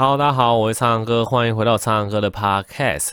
Hello，大家好，我是苍狼哥，欢迎回到苍狼哥的 Podcast。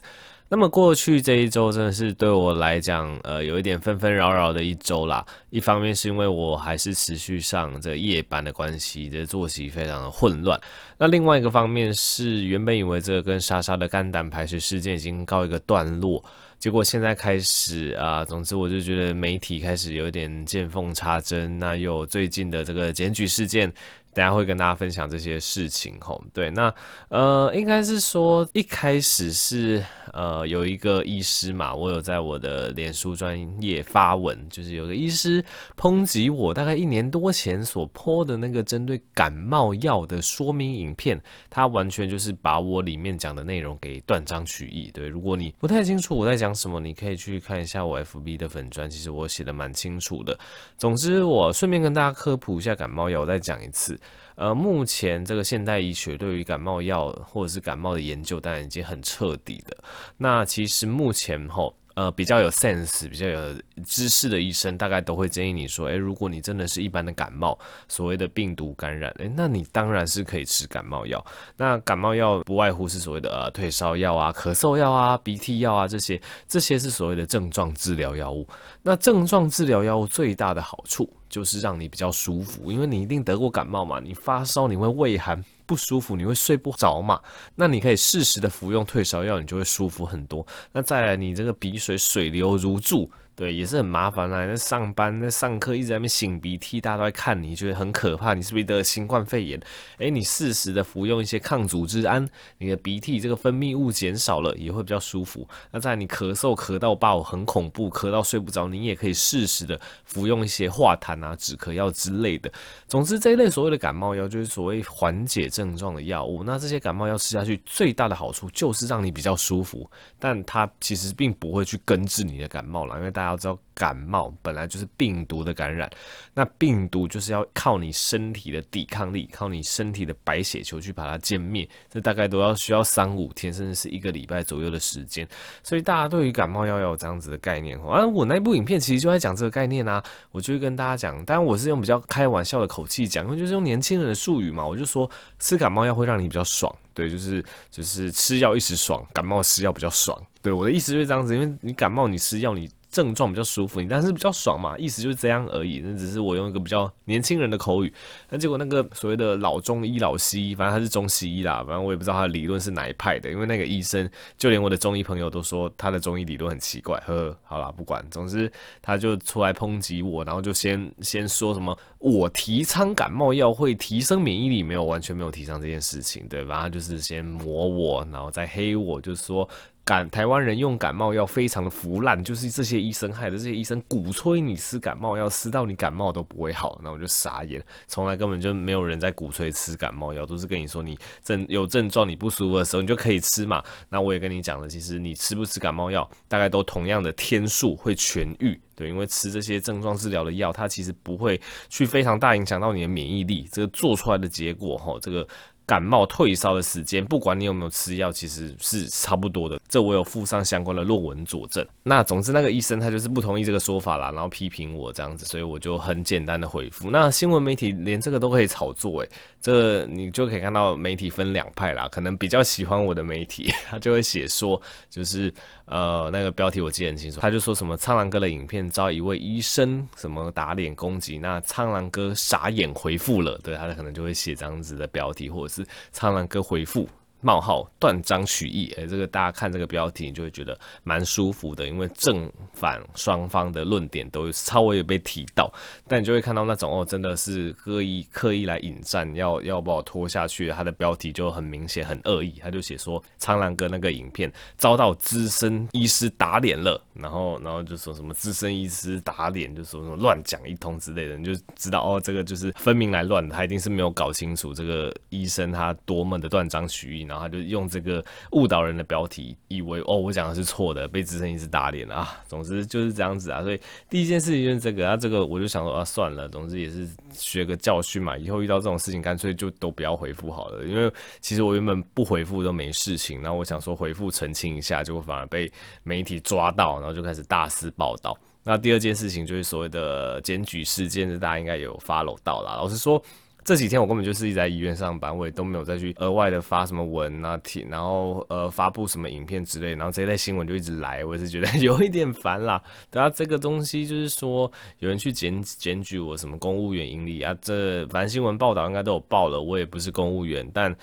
那么过去这一周真的是对我来讲，呃，有一点纷纷扰扰的一周啦。一方面是因为我还是持续上这夜班的关系，这作息非常的混乱。那另外一个方面是，原本以为这跟莎莎的肝胆排石事件已经告一个段落，结果现在开始啊，总之我就觉得媒体开始有点见缝插针。那有最近的这个检举事件。等下会跟大家分享这些事情吼，对，那呃，应该是说一开始是呃有一个医师嘛，我有在我的脸书专业发文，就是有个医师抨击我大概一年多前所泼的那个针对感冒药的说明影片，他完全就是把我里面讲的内容给断章取义。对，如果你不太清楚我在讲什么，你可以去看一下我 FB 的粉专，其实我写的蛮清楚的。总之，我顺便跟大家科普一下感冒药，我再讲一次。呃，目前这个现代医学对于感冒药或者是感冒的研究，当然已经很彻底的。那其实目前吼。呃，比较有 sense、比较有知识的医生，大概都会建议你说，诶，如果你真的是一般的感冒，所谓的病毒感染，诶，那你当然是可以吃感冒药。那感冒药不外乎是所谓的呃退烧药啊、咳嗽药啊、鼻涕药啊这些，这些是所谓的症状治疗药物。那症状治疗药物最大的好处就是让你比较舒服，因为你一定得过感冒嘛，你发烧你会畏寒。不舒服，你会睡不着嘛？那你可以适时的服用退烧药，你就会舒服很多。那再来，你这个鼻水水流如注。对，也是很麻烦啦。在上班、在上课，一直在那边擤鼻涕，大家都在看你，觉得很可怕。你是不是得了新冠肺炎？诶，你适时的服用一些抗组织胺，你的鼻涕这个分泌物减少了，也会比较舒服。那在你咳嗽咳到爆，很恐怖，咳到睡不着，你也可以适时的服用一些化痰啊、止咳药之类的。总之，这一类所谓的感冒药，就是所谓缓解症状的药物。那这些感冒药吃下去，最大的好处就是让你比较舒服，但它其实并不会去根治你的感冒了，因为大。要知道，感冒本来就是病毒的感染，那病毒就是要靠你身体的抵抗力，靠你身体的白血球去把它歼灭，这大概都要需要三五天，甚至是一个礼拜左右的时间。所以大家对于感冒药要有这样子的概念。啊，我那部影片其实就在讲这个概念啊，我就会跟大家讲，当然我是用比较开玩笑的口气讲，因为就是用年轻人的术语嘛，我就说吃感冒药会让你比较爽，对，就是就是吃药一时爽，感冒吃药比较爽。对，我的意思就是这样子，因为你感冒你吃药你。症状比较舒服，你但是比较爽嘛，意思就是这样而已。那只是我用一个比较年轻人的口语，那结果那个所谓的老中医、老西医，反正他是中西医啦，反正我也不知道他的理论是哪一派的。因为那个医生，就连我的中医朋友都说他的中医理论很奇怪。呵，呵，好啦，不管，总之他就出来抨击我，然后就先先说什么我提倡感冒药会提升免疫力，没有完全没有提倡这件事情，对吧？他就是先抹我，然后再黑我，就是说。感台湾人用感冒药非常的腐烂，就是这些医生害的。这些医生鼓吹你吃感冒药，吃到你感冒都不会好，那我就傻眼。从来根本就没有人在鼓吹吃感冒药，都是跟你说你症有症状你不舒服的时候你就可以吃嘛。那我也跟你讲了，其实你吃不吃感冒药，大概都同样的天数会痊愈。对，因为吃这些症状治疗的药，它其实不会去非常大影响到你的免疫力。这个做出来的结果，哈，这个。感冒退烧的时间，不管你有没有吃药，其实是差不多的。这我有附上相关的论文佐证。那总之，那个医生他就是不同意这个说法啦，然后批评我这样子，所以我就很简单的回复。那新闻媒体连这个都可以炒作，诶，这你就可以看到媒体分两派啦。可能比较喜欢我的媒体，他就会写说，就是呃那个标题我记得很清楚，他就说什么苍狼哥的影片遭一位医生什么打脸攻击，那苍狼哥傻眼回复了，对，他可能就会写这样子的标题，或者。是苍狼哥回复。冒号断章取义，哎、这个大家看这个标题，你就会觉得蛮舒服的，因为正反双方的论点都稍微有被提到，但你就会看到那种哦，真的是刻意刻意来引战，要要把我拖下去，他的标题就很明显很恶意，他就写说苍狼哥那个影片遭到资深医师打脸了，然后然后就说什么资深医师打脸，就说什么乱讲一通之类的，你就知道哦，这个就是分明来乱的，他一定是没有搞清楚这个医生他多么的断章取义呢。然后他就用这个误导人的标题，以为哦，我讲的是错的，被资深医师打脸啊。总之就是这样子啊。所以第一件事情就是这个啊，这个我就想说啊，算了，总之也是学个教训嘛。以后遇到这种事情，干脆就都不要回复好了。因为其实我原本不回复都没事情，然后我想说回复澄清一下，结果反而被媒体抓到，然后就开始大肆报道。那第二件事情就是所谓的检举事件，大家应该有 follow 到啦。老实说。这几天我根本就是一直在医院上班，我也都没有再去额外的发什么文啊、帖，然后呃发布什么影片之类，然后这一类新闻就一直来，我也是觉得有一点烦啦。对啊这个东西就是说有人去检检举我什么公务员盈利啊，这反正新闻报道应该都有报了，我也不是公务员，但。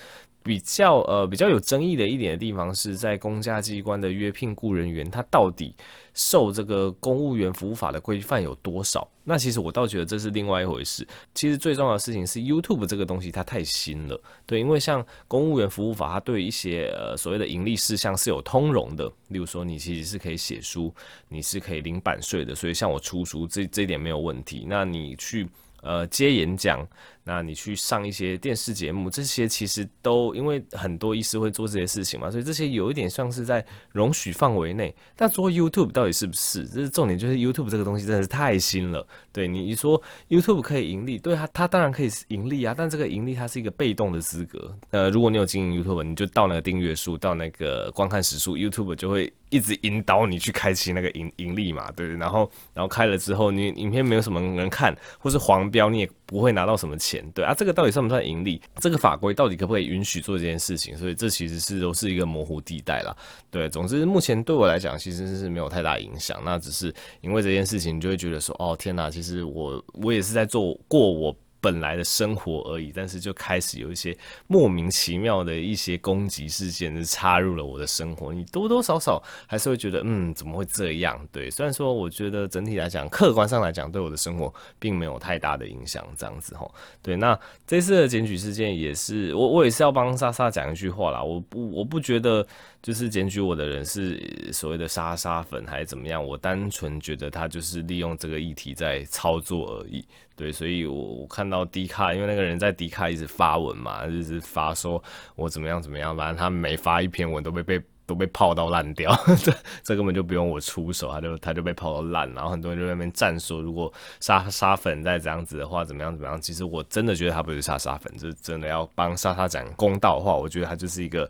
比较呃比较有争议的一点的地方是在公家机关的约聘雇人员，他到底受这个公务员服务法的规范有多少？那其实我倒觉得这是另外一回事。其实最重要的事情是 YouTube 这个东西它太新了，对，因为像公务员服务法，它对一些呃所谓的盈利事项是有通融的，例如说你其实是可以写书，你是可以领版税的，所以像我出书这这一点没有问题。那你去呃接演讲。那你去上一些电视节目，这些其实都因为很多医师会做这些事情嘛，所以这些有一点像是在容许范围内。但做 YouTube 到底是不是？这是重点，就是 YouTube 这个东西真的是太新了。对，你你说 YouTube 可以盈利，对它，它当然可以盈利啊，但这个盈利它是一个被动的资格。呃，如果你有经营 YouTube，你就到那个订阅数，到那个观看时数，YouTube 就会一直引导你去开启那个盈盈利嘛，对。然后，然后开了之后，你影片没有什么人看，或是黄标，你也不会拿到什么钱。对啊，这个到底算不算盈利？这个法规到底可不可以允许做这件事情？所以这其实是都是一个模糊地带啦。对，总之目前对我来讲其实是没有太大影响。那只是因为这件事情，就会觉得说，哦天哪，其实我我也是在做过我。本来的生活而已，但是就开始有一些莫名其妙的一些攻击事件就插入了我的生活，你多多少少还是会觉得，嗯，怎么会这样？对，虽然说我觉得整体来讲，客观上来讲，对我的生活并没有太大的影响，这样子齁。对，那这次的检举事件也是，我我也是要帮莎莎讲一句话啦，我不我不觉得就是检举我的人是所谓的莎莎粉还是怎么样，我单纯觉得他就是利用这个议题在操作而已。对，所以我我看到迪卡，因为那个人在迪卡一直发文嘛，就是发说我怎么样怎么样，反正他每发一篇文都被被都被泡到烂掉，这这根本就不用我出手，他就他就被泡到烂，然后很多人就在那边战说，如果莎莎粉再这样子的话，怎么样怎么样？其实我真的觉得他不是莎莎粉，就是真的要帮莎莎讲公道话，我觉得他就是一个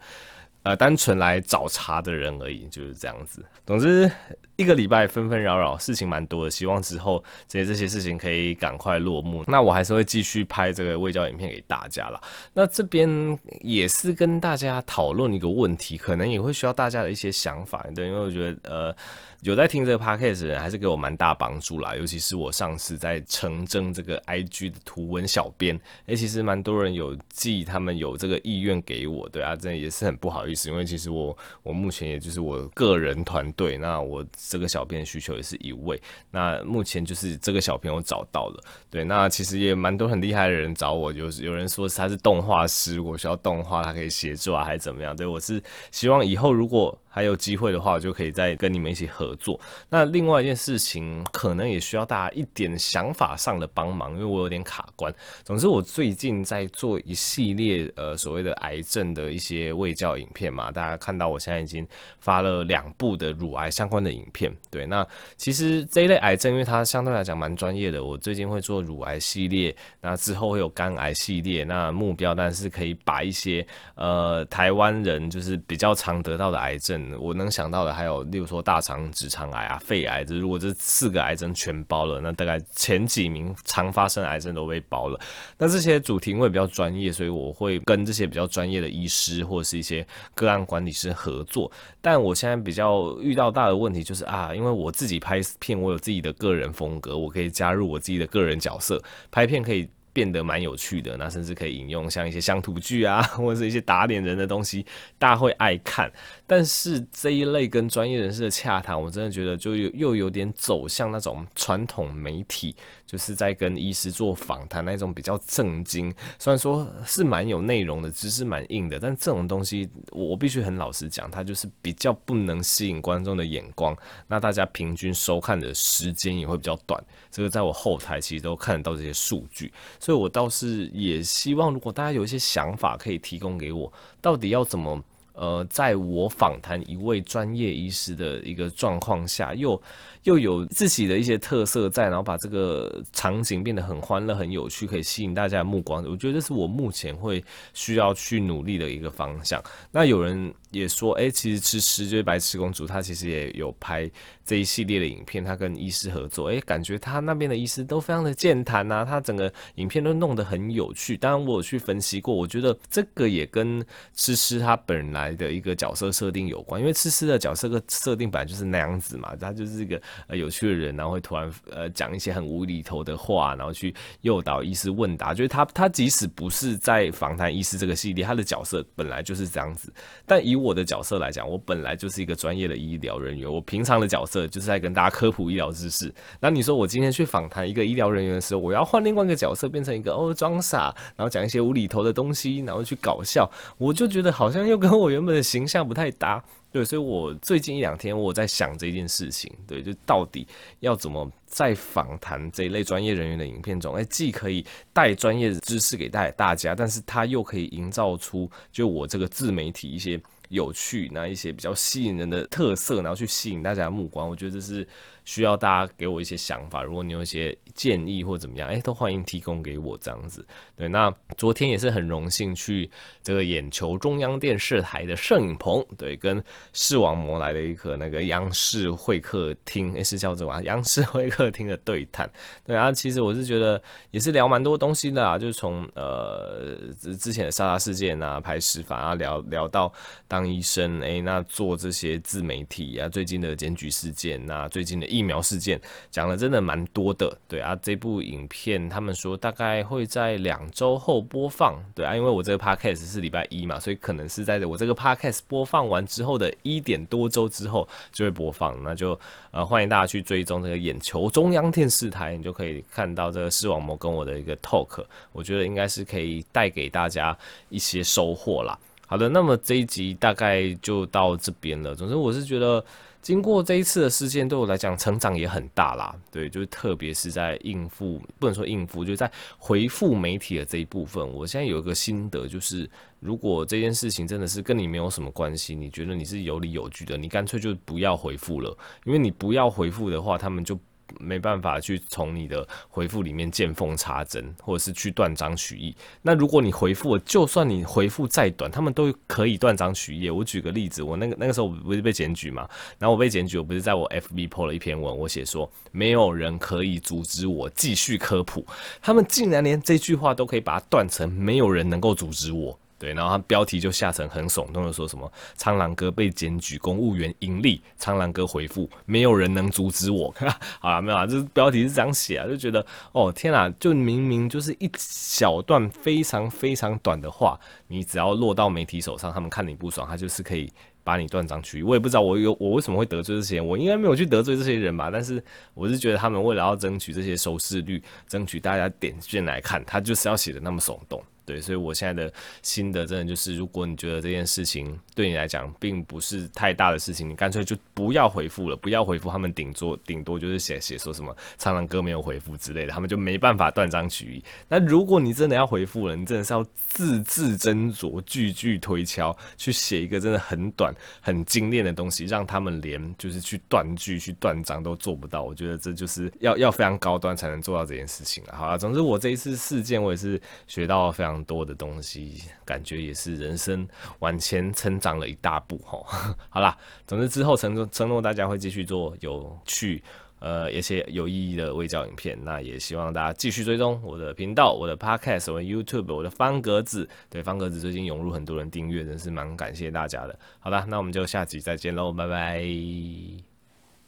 呃单纯来找茬的人而已，就是这样子。总之。一个礼拜纷纷扰扰，事情蛮多的，希望之后这些这些事情可以赶快落幕。那我还是会继续拍这个卫教影片给大家啦。那这边也是跟大家讨论一个问题，可能也会需要大家的一些想法，对，因为我觉得呃。有在听这个 podcast 的人，还是给我蛮大帮助啦。尤其是我上次在成征这个 IG 的图文小编，诶，其实蛮多人有寄，他们有这个意愿给我，对啊，真的也是很不好意思，因为其实我我目前也就是我个人团队，那我这个小编的需求也是一位，那目前就是这个小编我找到了，对，那其实也蛮多很厉害的人找我，就是有人说他是动画师，我需要动画，他可以协助啊，还是怎么样？对，我是希望以后如果。还有机会的话，我就可以再跟你们一起合作。那另外一件事情，可能也需要大家一点想法上的帮忙，因为我有点卡关。总之，我最近在做一系列呃所谓的癌症的一些卫教影片嘛，大家看到我现在已经发了两部的乳癌相关的影片。对，那其实这一类癌症，因为它相对来讲蛮专业的，我最近会做乳癌系列，那之后会有肝癌系列。那目标但是可以把一些呃台湾人就是比较常得到的癌症。我能想到的还有，例如说大肠直肠癌啊、肺癌，这如果这四个癌症全包了，那大概前几名常发生癌症都被包了。那这些主题因为比较专业，所以我会跟这些比较专业的医师或者是一些个案管理师合作。但我现在比较遇到大的问题就是啊，因为我自己拍片，我有自己的个人风格，我可以加入我自己的个人角色，拍片可以。变得蛮有趣的，那甚至可以引用像一些乡土剧啊，或者是一些打脸人的东西，大家会爱看。但是这一类跟专业人士的洽谈，我真的觉得就又又有点走向那种传统媒体，就是在跟医师做访谈那种比较正经，虽然说是蛮有内容的，知识蛮硬的，但这种东西我必须很老实讲，它就是比较不能吸引观众的眼光，那大家平均收看的时间也会比较短。这个在我后台其实都看得到这些数据。所以，我倒是也希望，如果大家有一些想法，可以提供给我，到底要怎么，呃，在我访谈一位专业医师的一个状况下，又又有自己的一些特色在，然后把这个场景变得很欢乐、很有趣，可以吸引大家的目光。我觉得这是我目前会需要去努力的一个方向。那有人。也说，哎、其实吃吃就是白痴公主，她其实也有拍这一系列的影片，她跟医师合作，哎、感觉她那边的医师都非常的健谈呐，她整个影片都弄得很有趣。当然，我有去分析过，我觉得这个也跟吃吃他本来的一个角色设定有关，因为吃吃的角色个设定本来就是那样子嘛，他就是一个呃有趣的人，然后会突然呃讲一些很无厘头的话，然后去诱导医师问答，就是他他即使不是在访谈医师这个系列，他的角色本来就是这样子。但以我的角色来讲，我本来就是一个专业的医疗人员，我平常的角色就是在跟大家科普医疗知识。那你说我今天去访谈一个医疗人员的时候，我要换另外一个角色，变成一个哦装傻，然后讲一些无厘头的东西，然后去搞笑，我就觉得好像又跟我原本的形象不太搭。对，所以我最近一两天我在想这件事情，对，就到底要怎么在访谈这一类专业人员的影片中，哎，既可以带专业知识给大大家，但是它又可以营造出就我这个自媒体一些有趣，那一些比较吸引人的特色，然后去吸引大家的目光。我觉得这是需要大家给我一些想法，如果你有一些建议或怎么样，哎，都欢迎提供给我这样子。对，那昨天也是很荣幸去这个眼球中央电视台的摄影棚，对，跟视网膜来了一个那个央视会客厅，哎，是叫做啊，央视会客厅的对谈。对啊，其实我是觉得也是聊蛮多东西的啊，就是从呃之之前的沙沙事件啊，拍实法啊，聊聊到当医生，哎，那做这些自媒体啊，最近的检举事件啊，最近的疫苗事件，讲了真的蛮多的。对啊，这部影片他们说大概会在两。周后播放，对啊，因为我这个 podcast 是礼拜一嘛，所以可能是在我这个 podcast 播放完之后的一点多周之后就会播放，那就呃欢迎大家去追踪这个眼球中央电视台，你就可以看到这个视网膜跟我的一个 talk，我觉得应该是可以带给大家一些收获啦。好的，那么这一集大概就到这边了。总之，我是觉得。经过这一次的事件，对我来讲成长也很大啦。对，就是特别是在应付，不能说应付，就是在回复媒体的这一部分，我现在有一个心得，就是如果这件事情真的是跟你没有什么关系，你觉得你是有理有据的，你干脆就不要回复了，因为你不要回复的话，他们就。没办法去从你的回复里面见缝插针，或者是去断章取义。那如果你回复，就算你回复再短，他们都可以断章取义。我举个例子，我那个那个时候不是被检举嘛，然后我被检举，我不是在我 FB po 了一篇文，我写说没有人可以阻止我继续科普，他们竟然连这句话都可以把它断成没有人能够阻止我。对，然后他标题就下成很耸动的说什么“苍狼哥被检举公务员盈利”，苍狼哥回复“没有人能阻止我”。好了，没有啊，这标题是这样写啊，就觉得哦天啊，就明明就是一小段非常非常短的话，你只要落到媒体手上，他们看你不爽，他就是可以把你断章取义。我也不知道我有我为什么会得罪这些人，我应该没有去得罪这些人吧？但是我是觉得他们为了要争取这些收视率，争取大家点进来看，他就是要写的那么耸动。对，所以我现在的心得真的就是，如果你觉得这件事情对你来讲并不是太大的事情，你干脆就不要回复了，不要回复他们，顶多顶多就是写写说什么苍蓝鸽没有回复之类的，他们就没办法断章取义。那如果你真的要回复了，你真的是要字字斟酌，句句推敲，去写一个真的很短、很精炼的东西，让他们连就是去断句、去断章都做不到。我觉得这就是要要非常高端才能做到这件事情了。好了，总之我这一次事件，我也是学到非常。多的东西，感觉也是人生往前成长了一大步吼。好啦，总之之后承诺承诺大家会继续做有趣呃一些有意义的微教影片，那也希望大家继续追踪我的频道、我的 Podcast、我的 YouTube、我的方格子。对，方格子最近涌入很多人订阅，真是蛮感谢大家的。好啦，那我们就下集再见喽，拜拜。